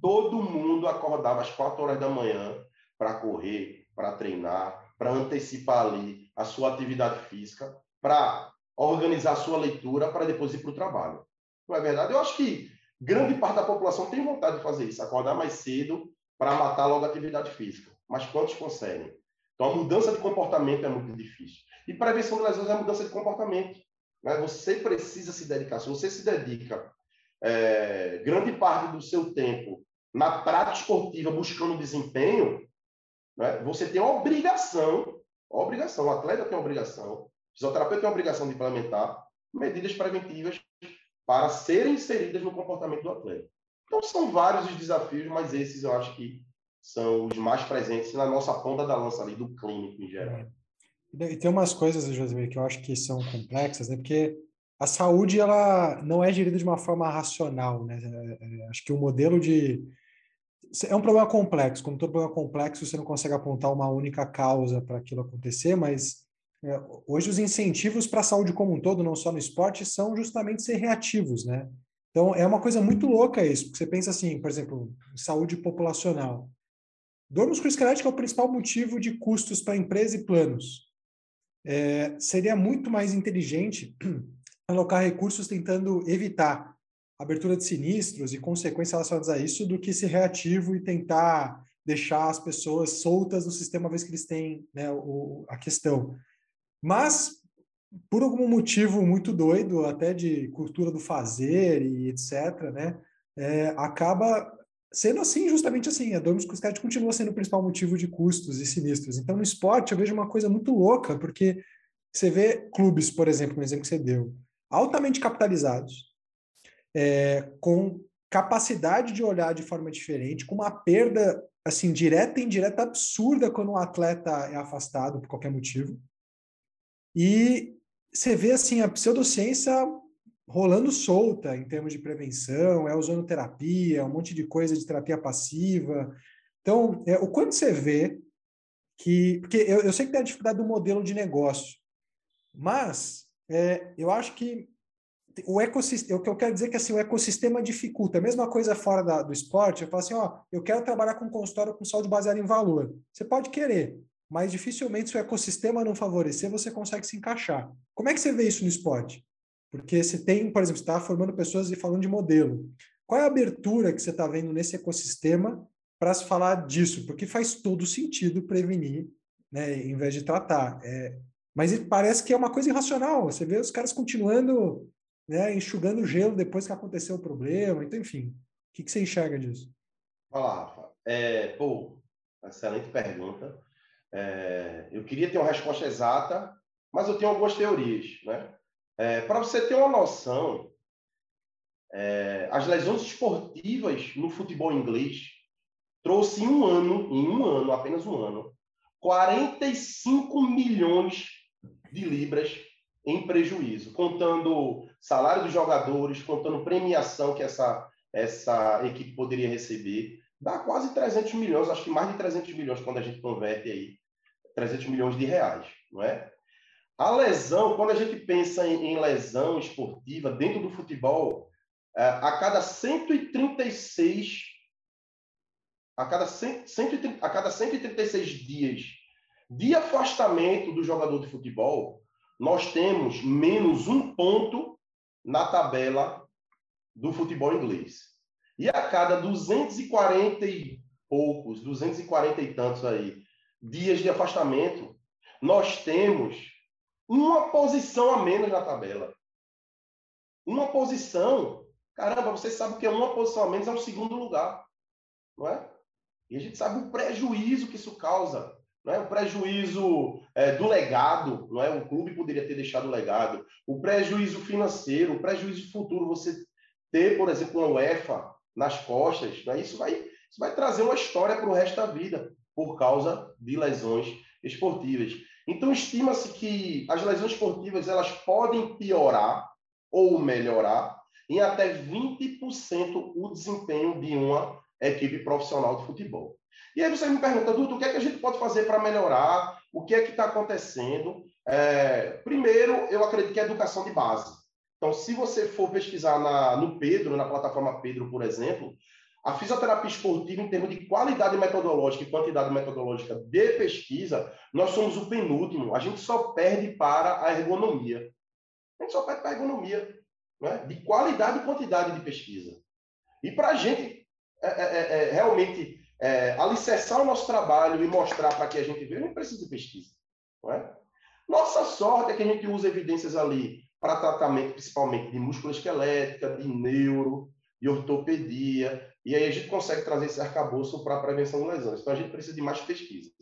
todo mundo acordava às quatro horas da manhã para correr, para treinar, para antecipar ali a sua atividade física, para organizar a sua leitura, para depois ir para o trabalho. Não é verdade? Eu acho que grande parte da população tem vontade de fazer isso, acordar mais cedo para matar logo a atividade física. Mas quantos conseguem? Então, a mudança de comportamento é muito difícil. E prevenção de lesões é mudança de comportamento. Né? Você precisa se dedicar. Se você se dedica é, grande parte do seu tempo na prática esportiva buscando desempenho, né, você tem a obrigação, obrigação, o atleta tem a obrigação, o fisioterapeuta tem a obrigação de implementar medidas preventivas para serem inseridas no comportamento do atleta. Então, são vários os desafios, mas esses eu acho que são os mais presentes na nossa ponta da lança ali do clínico em geral. E tem umas coisas, Josimir, que eu acho que são complexas, né? Porque a saúde ela não é gerida de uma forma racional, né? É, é, acho que o modelo de é um problema complexo. Como todo problema complexo, você não consegue apontar uma única causa para aquilo acontecer, mas é, hoje os incentivos para a saúde como um todo, não só no esporte, são justamente ser reativos, né? Então é uma coisa muito louca isso, porque você pensa assim, por exemplo, saúde populacional. Dor musculoesquelética é o principal motivo de custos para empresa e planos. É, seria muito mais inteligente alocar recursos tentando evitar abertura de sinistros e consequências relacionadas a isso do que ser reativo e tentar deixar as pessoas soltas do sistema uma vez que eles têm né, o, a questão. Mas, por algum motivo muito doido, até de cultura do fazer e etc., né, é, acaba sendo assim, justamente assim. A dor musculoesquelética continua sendo o principal motivo de custos e sinistros. Então, no esporte, eu vejo uma coisa muito louca, porque você vê clubes, por exemplo, no exemplo que você deu, altamente capitalizados, é, com capacidade de olhar de forma diferente, com uma perda assim direta e indireta absurda quando um atleta é afastado por qualquer motivo. E você vê assim a pseudociência rolando solta em termos de prevenção, é ozonoterapia, um monte de coisa de terapia passiva. Então, é, o quanto você vê que. Porque eu, eu sei que tem a dificuldade do modelo de negócio, mas é, eu acho que o ecossistema, o que eu quero dizer é que assim, o ecossistema dificulta. A mesma coisa fora da, do esporte, eu falo assim, ó, eu quero trabalhar com consultório com saúde baseada em valor. Você pode querer, mas dificilmente se o ecossistema não favorecer, você consegue se encaixar. Como é que você vê isso no esporte? Porque você tem, por exemplo, você está formando pessoas e falando de modelo. Qual é a abertura que você está vendo nesse ecossistema para se falar disso? Porque faz todo sentido prevenir, né, em vez de tratar. É, mas parece que é uma coisa irracional. Você vê os caras continuando né, enxugando gelo depois que aconteceu o problema. Então, enfim, o que, que você enxerga disso? Olá, Rafa. É, pô, excelente pergunta. É, eu queria ter uma resposta exata, mas eu tenho algumas teorias. Né? É, Para você ter uma noção, é, as lesões esportivas no futebol inglês trouxe em um ano, em um ano, apenas um ano, 45 milhões de libras em prejuízo, contando salário dos jogadores, contando premiação que essa, essa equipe poderia receber, dá quase 300 milhões, acho que mais de 300 milhões quando a gente converte aí, 300 milhões de reais, não é? A lesão, quando a gente pensa em, em lesão esportiva dentro do futebol, é, a cada 136 a cada, 100, 130, a cada 136 dias de afastamento do jogador de futebol, nós temos menos um ponto na tabela do futebol inglês. E a cada 240 e poucos, 240 e tantos aí, dias de afastamento, nós temos uma posição a menos na tabela. Uma posição. Caramba, você sabe que é uma posição a menos é o segundo lugar. Não é? E a gente sabe o prejuízo que isso causa não é? o prejuízo é, do legado, não é? o clube poderia ter deixado o legado, o prejuízo financeiro, o prejuízo futuro, você ter, por exemplo, uma UEFA nas costas, não é? isso, vai, isso vai trazer uma história para o resto da vida, por causa de lesões esportivas. Então, estima-se que as lesões esportivas elas podem piorar ou melhorar em até 20% o desempenho de uma equipe profissional de futebol. E aí você me pergunta, Dudu, o que é que a gente pode fazer para melhorar? O que é que está acontecendo? É, primeiro, eu acredito que é educação de base. Então, se você for pesquisar na, no Pedro, na plataforma Pedro, por exemplo, a fisioterapia esportiva, em termos de qualidade metodológica e quantidade metodológica de pesquisa, nós somos o penúltimo. A gente só perde para a ergonomia. A gente só perde para a ergonomia. Né? De qualidade e quantidade de pesquisa. E para a gente é, é, é, é, realmente é, alicerçar o nosso trabalho e mostrar para que a gente veja, não precisa de pesquisa. Não é? Nossa sorte é que a gente usa evidências ali para tratamento, principalmente de músculo esquelética, de neuro, de ortopedia, e aí a gente consegue trazer esse arcabouço para a prevenção de lesões. Então a gente precisa de mais pesquisas.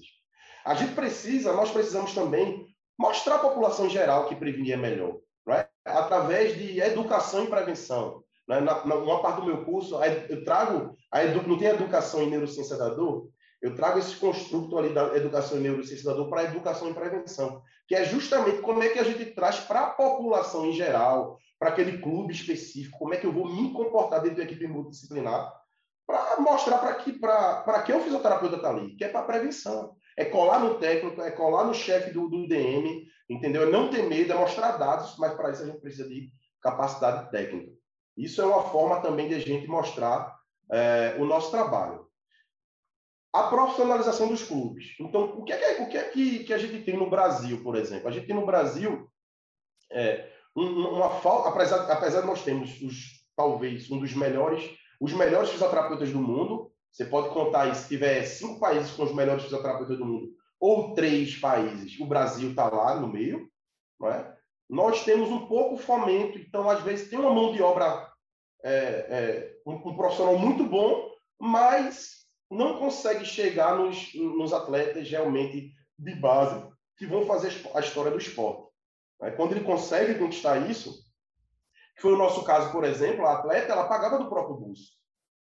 A gente precisa, nós precisamos também mostrar à população em geral que prevenir é melhor, é? através de educação e prevenção. Né? Na, na, uma parte do meu curso, eu trago, a edu, não tem educação em neurociência da dor, eu trago esse construto ali da educação em neurociência da dor para a educação e prevenção, que é justamente como é que a gente traz para a população em geral, para aquele clube específico, como é que eu vou me comportar dentro da equipe multidisciplinar, para mostrar para que, que o fisioterapeuta está ali, que é para prevenção. É colar no técnico, é colar no chefe do, do DM, entendeu? É não ter medo, é mostrar dados, mas para isso a gente precisa de capacidade técnica. Isso é uma forma também de a gente mostrar é, o nosso trabalho. A profissionalização dos clubes. Então, o que é, o que, é que, que, a gente tem no Brasil, por exemplo? A gente tem no Brasil é, uma falta, apesar, apesar de nós termos os, talvez um dos melhores, os melhores fisioterapeutas do mundo, você pode contar aí, se tiver cinco países com os melhores fisioterapeutas do mundo, ou três países, o Brasil está lá no meio, não é? nós temos um pouco fomento, então às vezes tem uma mão de obra, é, é, um, um, profissional muito bom, mas não consegue chegar nos, nos atletas realmente de base que vão fazer a história do esporte. Né? Quando ele consegue conquistar isso, que foi o nosso caso, por exemplo, a atleta ela pagava do próprio bolso.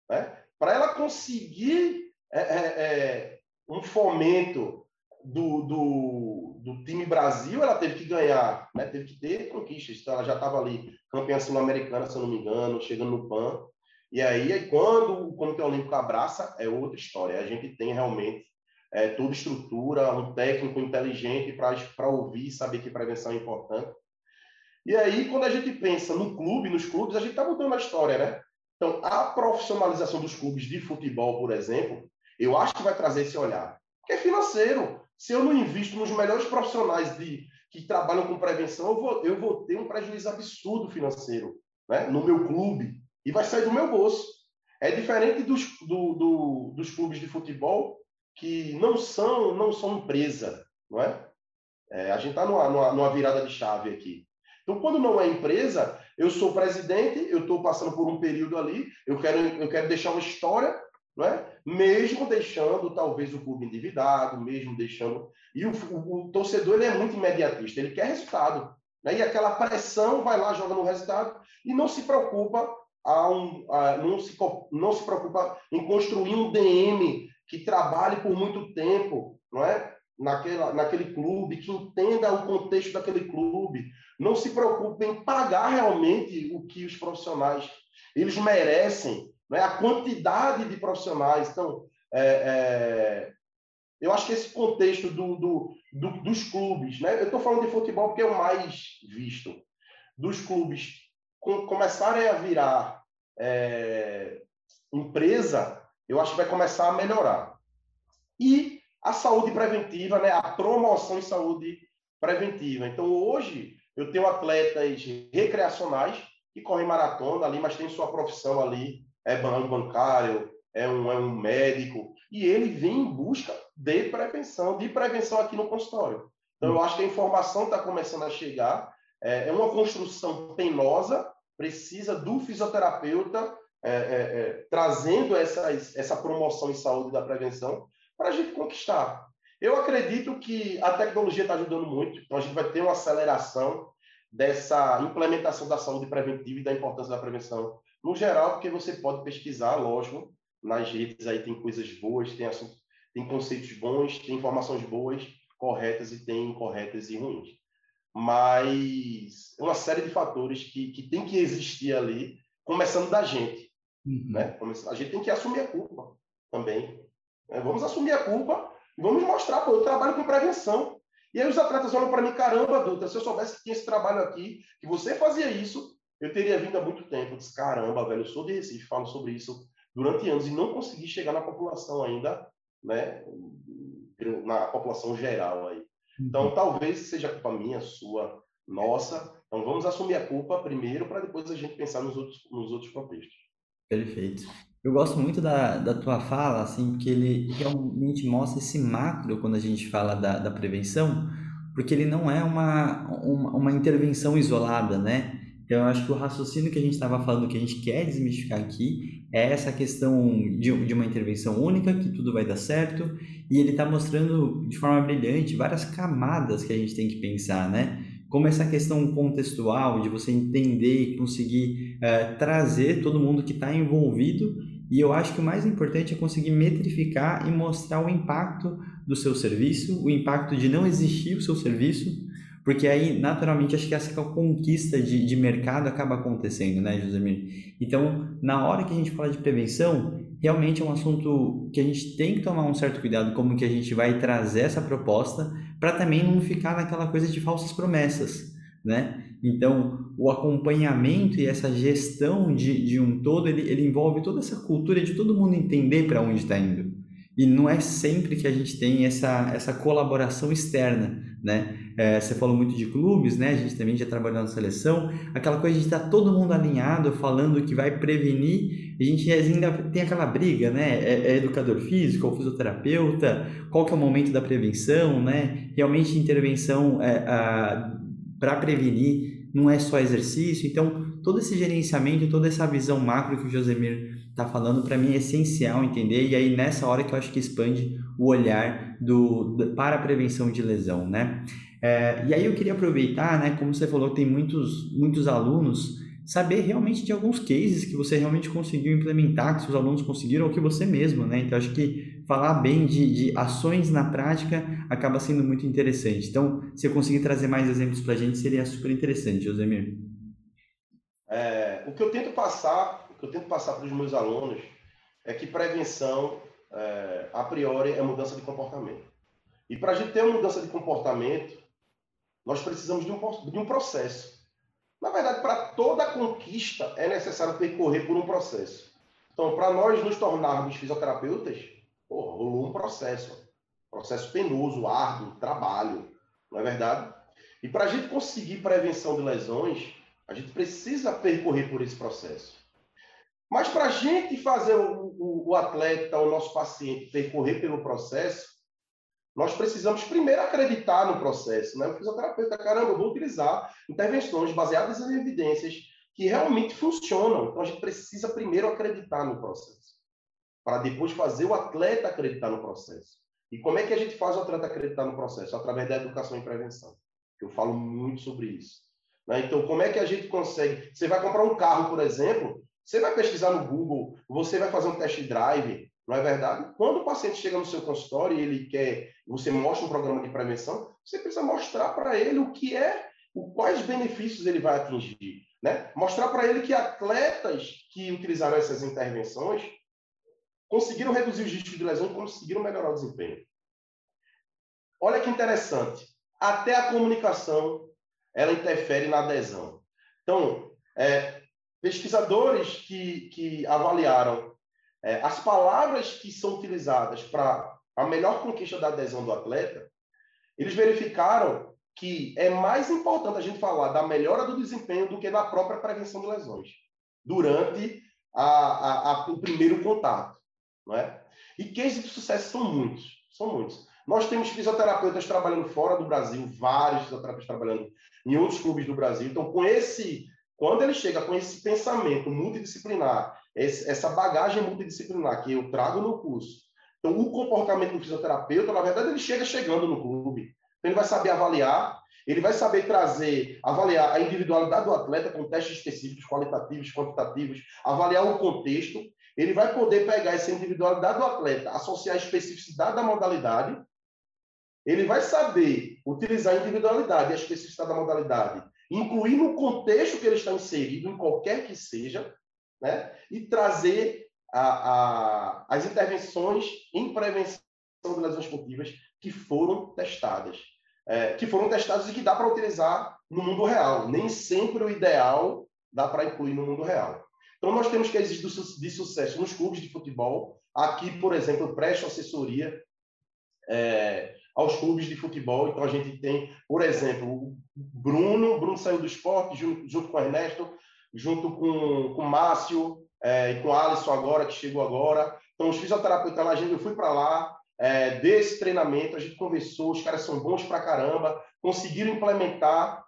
Né? Para ela conseguir é, é, é um fomento do, do, do, time Brasil, ela teve que ganhar, né? teve que ter conquistas. Então, ela já estava ali, campeã sul-americana, se eu não me engano, chegando no PAN. E aí, quando o Comitê Olímpico abraça, é outra história. A gente tem realmente é, toda estrutura, um técnico inteligente para ouvir saber que prevenção é importante. E aí, quando a gente pensa no clube, nos clubes, a gente está mudando a história, né? Então, a profissionalização dos clubes de futebol, por exemplo, eu acho que vai trazer esse olhar. Que é financeiro. Se eu não invisto nos melhores profissionais de, que trabalham com prevenção, eu vou, eu vou ter um prejuízo absurdo financeiro né, no meu clube e vai sair do meu bolso. É diferente dos, do, do, dos clubes de futebol que não são não são empresa, não é? é a gente está numa, numa, numa virada de chave aqui. Então, quando não é empresa, eu sou presidente, eu estou passando por um período ali, eu quero, eu quero deixar uma história não é? mesmo deixando talvez o clube endividado, mesmo deixando. E o, o, o torcedor ele é muito imediatista, ele quer resultado. Né? E aquela pressão vai lá, joga no resultado e não se preocupa a um, a, não, se, não se preocupa em construir um DM que trabalhe por muito tempo, não é? Naquela, naquele clube, que entenda o contexto daquele clube, não se preocupe em pagar realmente o que os profissionais eles merecem né? a quantidade de profissionais. Então, é, é, eu acho que esse contexto do, do, do, dos clubes, né? eu estou falando de futebol porque é o mais visto, dos clubes com, começarem a virar é, empresa, eu acho que vai começar a melhorar. E a saúde preventiva, né? a promoção em saúde preventiva. Então, hoje, eu tenho atletas recreacionais que correm maratona ali, mas tem sua profissão ali é bancário, é um, é um médico, e ele vem em busca de prevenção, de prevenção aqui no consultório. Então, eu acho que a informação está começando a chegar, é, é, uma construção penosa, precisa do fisioterapeuta é, é, é trazendo essa, essa promoção em saúde da prevenção para a gente conquistar. Eu acredito que a tecnologia está ajudando muito, então a gente vai ter uma aceleração dessa implementação da saúde preventiva e da importância da prevenção no geral, porque você pode pesquisar, lógico, nas redes aí tem coisas boas, tem, assuntos, tem conceitos bons, tem informações boas, corretas e tem incorretas e ruins. Mas uma série de fatores que, que tem que existir ali, começando da gente. Uhum. Né? A gente tem que assumir a culpa também. Né? Vamos assumir a culpa e vamos mostrar, pô, eu trabalho com prevenção. E aí os atletas olham para mim, caramba, Dutra, se eu soubesse que tinha esse trabalho aqui, que você fazia isso, eu teria vindo há muito tempo. Eu disse, caramba, velho, eu sou de Recife, falo sobre isso durante anos e não consegui chegar na população ainda, né? Na população geral aí. Então, uhum. talvez seja culpa minha, sua, nossa. Então, vamos assumir a culpa primeiro para depois a gente pensar nos outros, nos outros contextos. Perfeito. Eu gosto muito da, da tua fala, assim, porque ele realmente mostra esse macro quando a gente fala da, da prevenção, porque ele não é uma, uma, uma intervenção isolada, né? Então, eu acho que o raciocínio que a gente estava falando, que a gente quer desmistificar aqui, é essa questão de, de uma intervenção única, que tudo vai dar certo, e ele está mostrando de forma brilhante várias camadas que a gente tem que pensar, né? Como essa questão contextual, de você entender e conseguir uh, trazer todo mundo que está envolvido, e eu acho que o mais importante é conseguir metrificar e mostrar o impacto do seu serviço, o impacto de não existir o seu serviço, porque aí, naturalmente, acho que essa conquista de, de mercado acaba acontecendo, né, Josemir? Então, na hora que a gente fala de prevenção, realmente é um assunto que a gente tem que tomar um certo cuidado como que a gente vai trazer essa proposta para também não ficar naquela coisa de falsas promessas, né? Então, o acompanhamento e essa gestão de, de um todo, ele, ele envolve toda essa cultura de todo mundo entender para onde está indo. E não é sempre que a gente tem essa, essa colaboração externa, né? É, você falou muito de clubes, né? A gente também já trabalhou na seleção. Aquela coisa de estar tá todo mundo alinhado, falando que vai prevenir. A gente ainda tem aquela briga, né? É, é educador físico ou fisioterapeuta? Qual que é o momento da prevenção, né? Realmente intervenção é, para prevenir não é só exercício. Então, todo esse gerenciamento, toda essa visão macro que o Josemir está falando, para mim é essencial entender. E aí, nessa hora que eu acho que expande o olhar do, para a prevenção de lesão, né? É, e aí eu queria aproveitar, né, como você falou, tem muitos, muitos alunos, saber realmente de alguns cases que você realmente conseguiu implementar, que seus alunos conseguiram, ou que você mesmo, né? Então, acho que falar bem de, de ações na prática acaba sendo muito interessante. Então, se eu conseguir trazer mais exemplos para a gente, seria super interessante, Josemir. É, o que eu tento passar, o que eu tento passar para os meus alunos é que prevenção, é, a priori, é mudança de comportamento. E para a gente ter uma mudança de comportamento, nós precisamos de um, de um processo. Na verdade, para toda conquista é necessário percorrer por um processo. Então, para nós nos tornarmos fisioterapeutas, pô, rolou um processo. Processo penoso, árduo, trabalho, não é verdade? E para a gente conseguir prevenção de lesões, a gente precisa percorrer por esse processo. Mas para a gente fazer o, o, o, atleta, o nosso paciente, percorrer pelo processo, nós precisamos primeiro acreditar no processo. Né? O fisioterapeuta, caramba, eu vou utilizar intervenções baseadas em evidências que realmente funcionam. Então, a gente precisa primeiro acreditar no processo, para depois fazer o atleta acreditar no processo. E como é que a gente faz o atleta acreditar no processo? Através da educação e prevenção. Eu falo muito sobre isso. Né? Então, como é que a gente consegue? Você vai comprar um carro, por exemplo, você vai pesquisar no Google, você vai fazer um test drive, não é verdade? Quando o paciente chega no seu consultório e ele quer, você mostra um programa de prevenção, você precisa mostrar para ele o que é, quais benefícios ele vai atingir. Né? Mostrar para ele que atletas que utilizaram essas intervenções conseguiram reduzir os riscos de lesão conseguiram melhorar o desempenho. Olha que interessante. Até a comunicação ela interfere na adesão. Então, é, pesquisadores que, que avaliaram é, as palavras que são utilizadas para a melhor conquista da adesão do atleta, eles verificaram que é mais importante a gente falar da melhora do desempenho do que da própria prevenção de lesões durante a, a, a, o primeiro contato. Não é? E cases de sucesso são muitos, são muitos. Nós temos fisioterapeutas trabalhando fora do Brasil, vários fisioterapeutas trabalhando em outros clubes do Brasil. Então, com esse, quando ele chega com esse pensamento multidisciplinar essa bagagem multidisciplinar que eu trago no curso. Então, o comportamento do fisioterapeuta, na verdade, ele chega chegando no clube. Então, ele vai saber avaliar, ele vai saber trazer, avaliar a individualidade do atleta com testes específicos, qualitativos, quantitativos, avaliar o contexto. Ele vai poder pegar essa individualidade do atleta, associar a especificidade da modalidade. Ele vai saber utilizar a individualidade e a especificidade da modalidade, incluir no contexto que ele está inserido, em qualquer que seja, né? e trazer a, a, as intervenções em prevenção de lesões esportivas que foram testadas. É, que foram testadas e que dá para utilizar no mundo real. Nem sempre o ideal dá para incluir no mundo real. Então, nós temos cases de sucesso nos clubes de futebol. Aqui, por exemplo, eu presto assessoria é, aos clubes de futebol. Então, a gente tem, por exemplo, o Bruno. Bruno saiu do esporte junto, junto com o Ernesto, junto com, com o Márcio é, e com o Alisson agora, que chegou agora. Então, os fisioterapeutas lá, gente, eu fui para lá, é, desse treinamento, a gente conversou, os caras são bons pra caramba, conseguiram implementar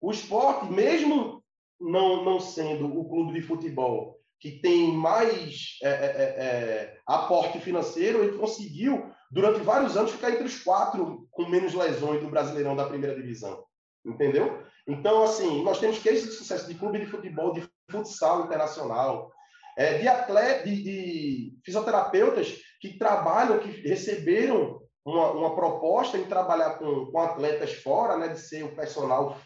o esporte, mesmo não, não sendo o clube de futebol que tem mais é, é, é, é aporte financeiro, ele conseguiu, durante vários anos, ficar entre os quatro com menos lesões do Brasileirão da primeira divisão. Entendeu? Então, assim, nós temos cases de sucesso de clube de futebol, de futsal internacional, é, de atleta, de, de, fisioterapeutas que trabalham, que receberam uma, uma proposta em trabalhar com, com atletas fora, né, de ser o personal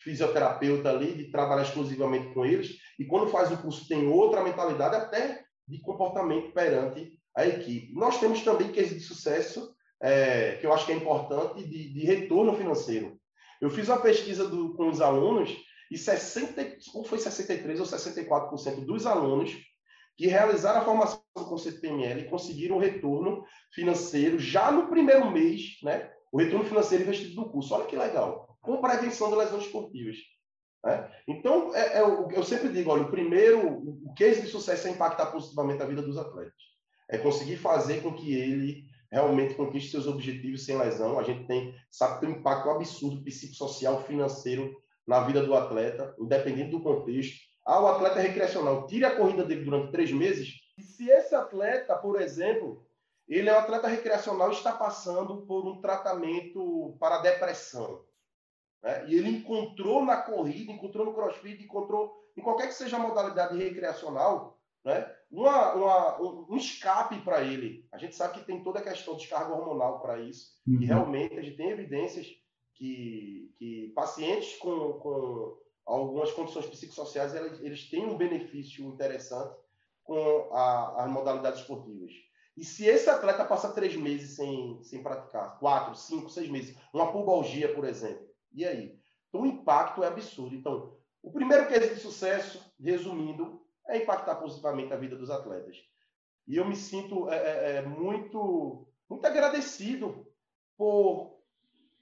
fisioterapeuta ali, de trabalhar exclusivamente com eles, e quando faz o curso tem outra mentalidade até de comportamento perante a equipe. Nós temos também cases de sucesso, é, que eu acho que é importante, de, de retorno financeiro. Eu fiz uma pesquisa do, com os alunos e 60, ou foi 63 ou 64% dos alunos que realizaram a formação do conceito PML conseguiram um retorno financeiro já no primeiro mês, né? O retorno financeiro investido do curso. Olha que legal. Com prevenção de lesões esportivas. Né? Então, é, é, eu sempre digo, olha, o primeiro, o case de sucesso é impactar positivamente a vida dos atletas. É conseguir fazer com que ele realmente conquiste seus objetivos sem lesão. A gente tem, sabe, tem um impacto absurdo psicossocial, financeiro na vida do atleta, independente do contexto. Ah, o atleta recreacional, tire a corrida dele durante três meses. E se esse atleta, por exemplo, ele é um atleta recreacional está passando por um tratamento para depressão, né? e ele encontrou na corrida, encontrou no crossfit, encontrou em qualquer que seja a modalidade recreacional, né? Uma, uma, um escape para ele. A gente sabe que tem toda a questão de descarga hormonal para isso, uhum. e realmente a gente tem evidências que, que pacientes com, com algumas condições psicossociais, eles, eles têm um benefício interessante com a, as modalidades esportivas. E se esse atleta passa três meses sem, sem praticar, quatro, cinco, seis meses, uma pubalgia, por exemplo, e aí? Então, o impacto é absurdo. Então, o primeiro quesito de sucesso, resumindo, é impactar positivamente a vida dos atletas. E eu me sinto é, é, é muito, muito agradecido por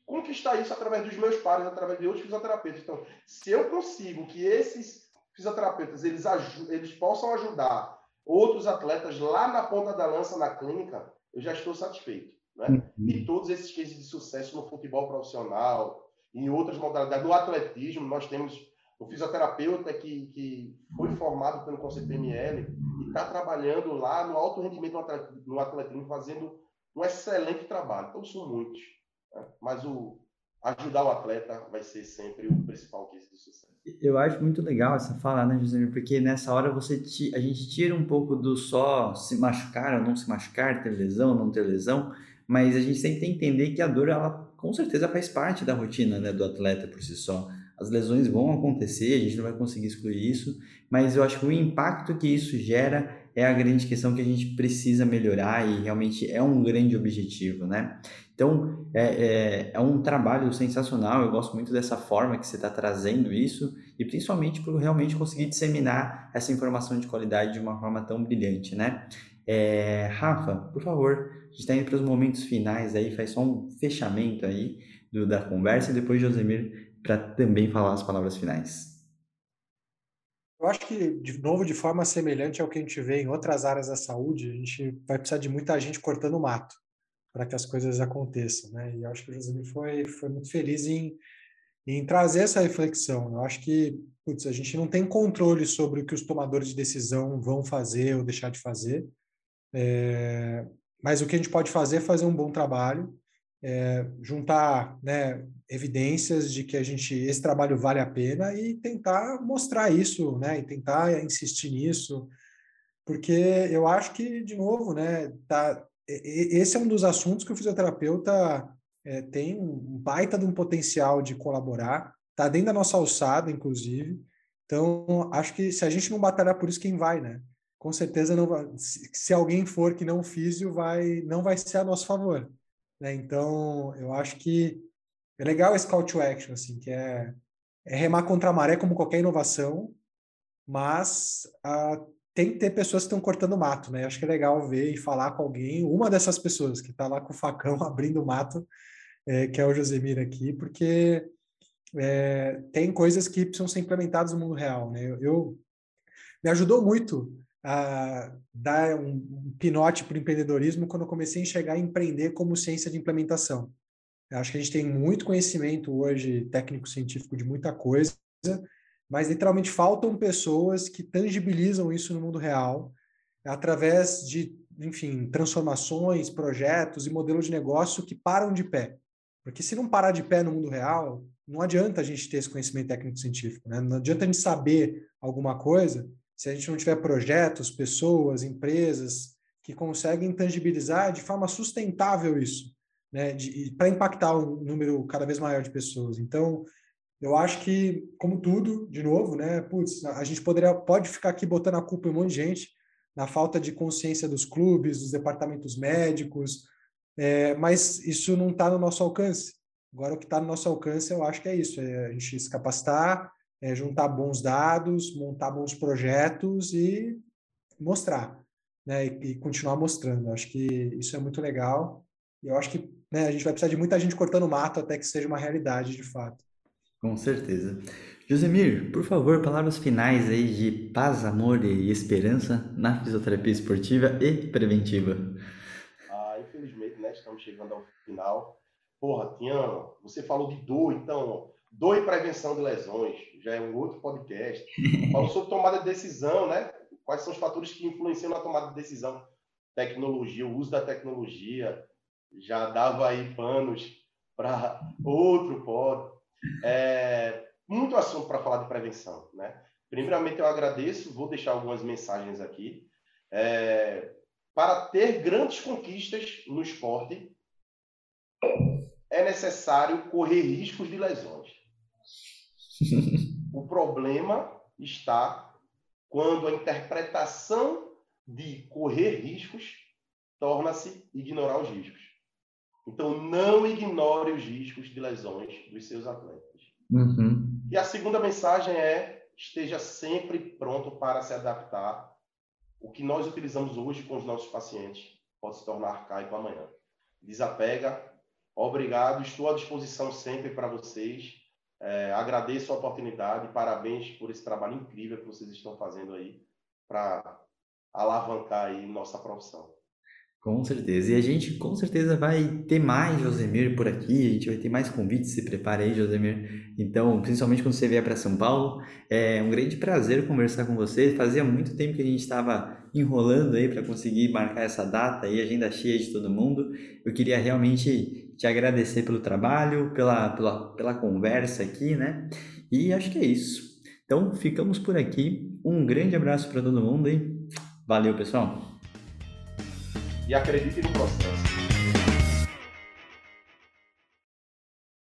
conquistar isso através dos meus pares, através de outros fisioterapeutas. Então, se eu consigo que esses fisioterapeutas eles, eles possam ajudar outros atletas lá na ponta da lança na clínica, eu já estou satisfeito. Né? Uhum. E todos esses cases de sucesso no futebol profissional, em outras modalidades, no atletismo, nós temos um fisioterapeuta que, que foi formado pelo Conselho PML e está trabalhando lá no alto rendimento no atletismo, fazendo um excelente trabalho. Então, são muitos. Né? Mas o ajudar o atleta vai ser sempre o principal quesito de sucesso. Eu acho muito legal essa fala, né, José? Porque nessa hora você a gente tira um pouco do só se machucar ou não se machucar, ter lesão ou não ter lesão, mas a gente tem que entender que a dor, ela com certeza faz parte da rotina né, do atleta por si só. As lesões vão acontecer, a gente não vai conseguir excluir isso, mas eu acho que o impacto que isso gera é a grande questão que a gente precisa melhorar e realmente é um grande objetivo, né? Então, é, é, é um trabalho sensacional, eu gosto muito dessa forma que você está trazendo isso e principalmente por realmente conseguir disseminar essa informação de qualidade de uma forma tão brilhante, né? É, Rafa, por favor, a gente está indo para os momentos finais aí, faz só um fechamento aí do, da conversa e depois Josemir para também falar as palavras finais. Eu acho que, de novo, de forma semelhante ao que a gente vê em outras áreas da saúde, a gente vai precisar de muita gente cortando mato para que as coisas aconteçam, né? E eu acho que o Josemir foi, foi muito feliz em, em trazer essa reflexão. Eu acho que, putz, a gente não tem controle sobre o que os tomadores de decisão vão fazer ou deixar de fazer, é, mas o que a gente pode fazer é fazer um bom trabalho, é, juntar né, evidências de que a gente esse trabalho vale a pena e tentar mostrar isso, né, e tentar insistir nisso, porque eu acho que de novo, né, tá, esse é um dos assuntos que o fisioterapeuta é, tem um baita de um potencial de colaborar, está dentro da nossa alçada, inclusive, Então, acho que se a gente não batalhar por isso, quem vai, né? Com certeza não vai. Se alguém for que não físio, vai, não vai ser a nosso favor. Né? Então, eu acho que é legal esse call to action, assim, que é, é remar contra a maré como qualquer inovação, mas ah, tem que ter pessoas que estão cortando mato, né? Acho que é legal ver e falar com alguém, uma dessas pessoas que está lá com o facão abrindo mato, é, que é o Josemir aqui, porque é, tem coisas que precisam ser implementadas no mundo real, né? Eu, eu me ajudou muito a dar um, um pinote para o empreendedorismo quando eu comecei a enxergar empreender como ciência de implementação. Eu acho que a gente tem muito conhecimento hoje técnico-científico de muita coisa, mas literalmente faltam pessoas que tangibilizam isso no mundo real através de, enfim, transformações, projetos e modelos de negócio que param de pé. Porque se não parar de pé no mundo real, não adianta a gente ter esse conhecimento técnico-científico, né? Não adianta a gente saber alguma coisa se a gente não tiver projetos, pessoas, empresas que conseguem tangibilizar de forma sustentável isso, né? Para impactar um número cada vez maior de pessoas. Então, eu acho que, como tudo, de novo, né? Putz, a gente poderia, pode ficar aqui botando a culpa em um monte de gente na falta de consciência dos clubes, dos departamentos médicos, é, mas isso não está no nosso alcance. Agora, o que está no nosso alcance, eu acho que é isso: é a gente se capacitar, é juntar bons dados, montar bons projetos e mostrar, né? E, e continuar mostrando. Eu acho que isso é muito legal. E eu acho que né, a gente vai precisar de muita gente cortando mato até que seja uma realidade de fato. Com certeza. Josemir, por favor, palavras finais aí de paz, amor e esperança na fisioterapia esportiva e preventiva. Ah, infelizmente, né, estamos chegando ao final. Porra, Tião, você falou de dor, então, dor e prevenção de lesões, já é um outro podcast. Falou sobre tomada de decisão, né? Quais são os fatores que influenciam na tomada de decisão? Tecnologia, o uso da tecnologia, já dava aí panos para outro pod. É, muito assunto para falar de prevenção, né? Primeiramente, eu agradeço, vou deixar algumas mensagens aqui. É, para ter grandes conquistas no esporte, é necessário correr riscos de lesões. O problema está quando a interpretação de correr riscos torna-se ignorar os riscos. Então, não ignore os riscos de lesões dos seus atletas. Uhum. E a segunda mensagem é: esteja sempre pronto para se adaptar. O que nós utilizamos hoje com os nossos pacientes pode se tornar arcaico amanhã. Desapega. Obrigado. Estou à disposição sempre para vocês. É, agradeço a oportunidade. Parabéns por esse trabalho incrível que vocês estão fazendo aí para alavancar aí nossa profissão. Com certeza. E a gente com certeza vai ter mais Josemir por aqui, a gente vai ter mais convites, se prepare aí, Josemir. Então, principalmente quando você vier para São Paulo, é um grande prazer conversar com você. Fazia muito tempo que a gente estava enrolando aí para conseguir marcar essa data aí, agenda cheia de todo mundo. Eu queria realmente te agradecer pelo trabalho, pela, pela, pela conversa aqui, né? E acho que é isso. Então, ficamos por aqui. Um grande abraço para todo mundo e valeu, pessoal! E acredite no processo.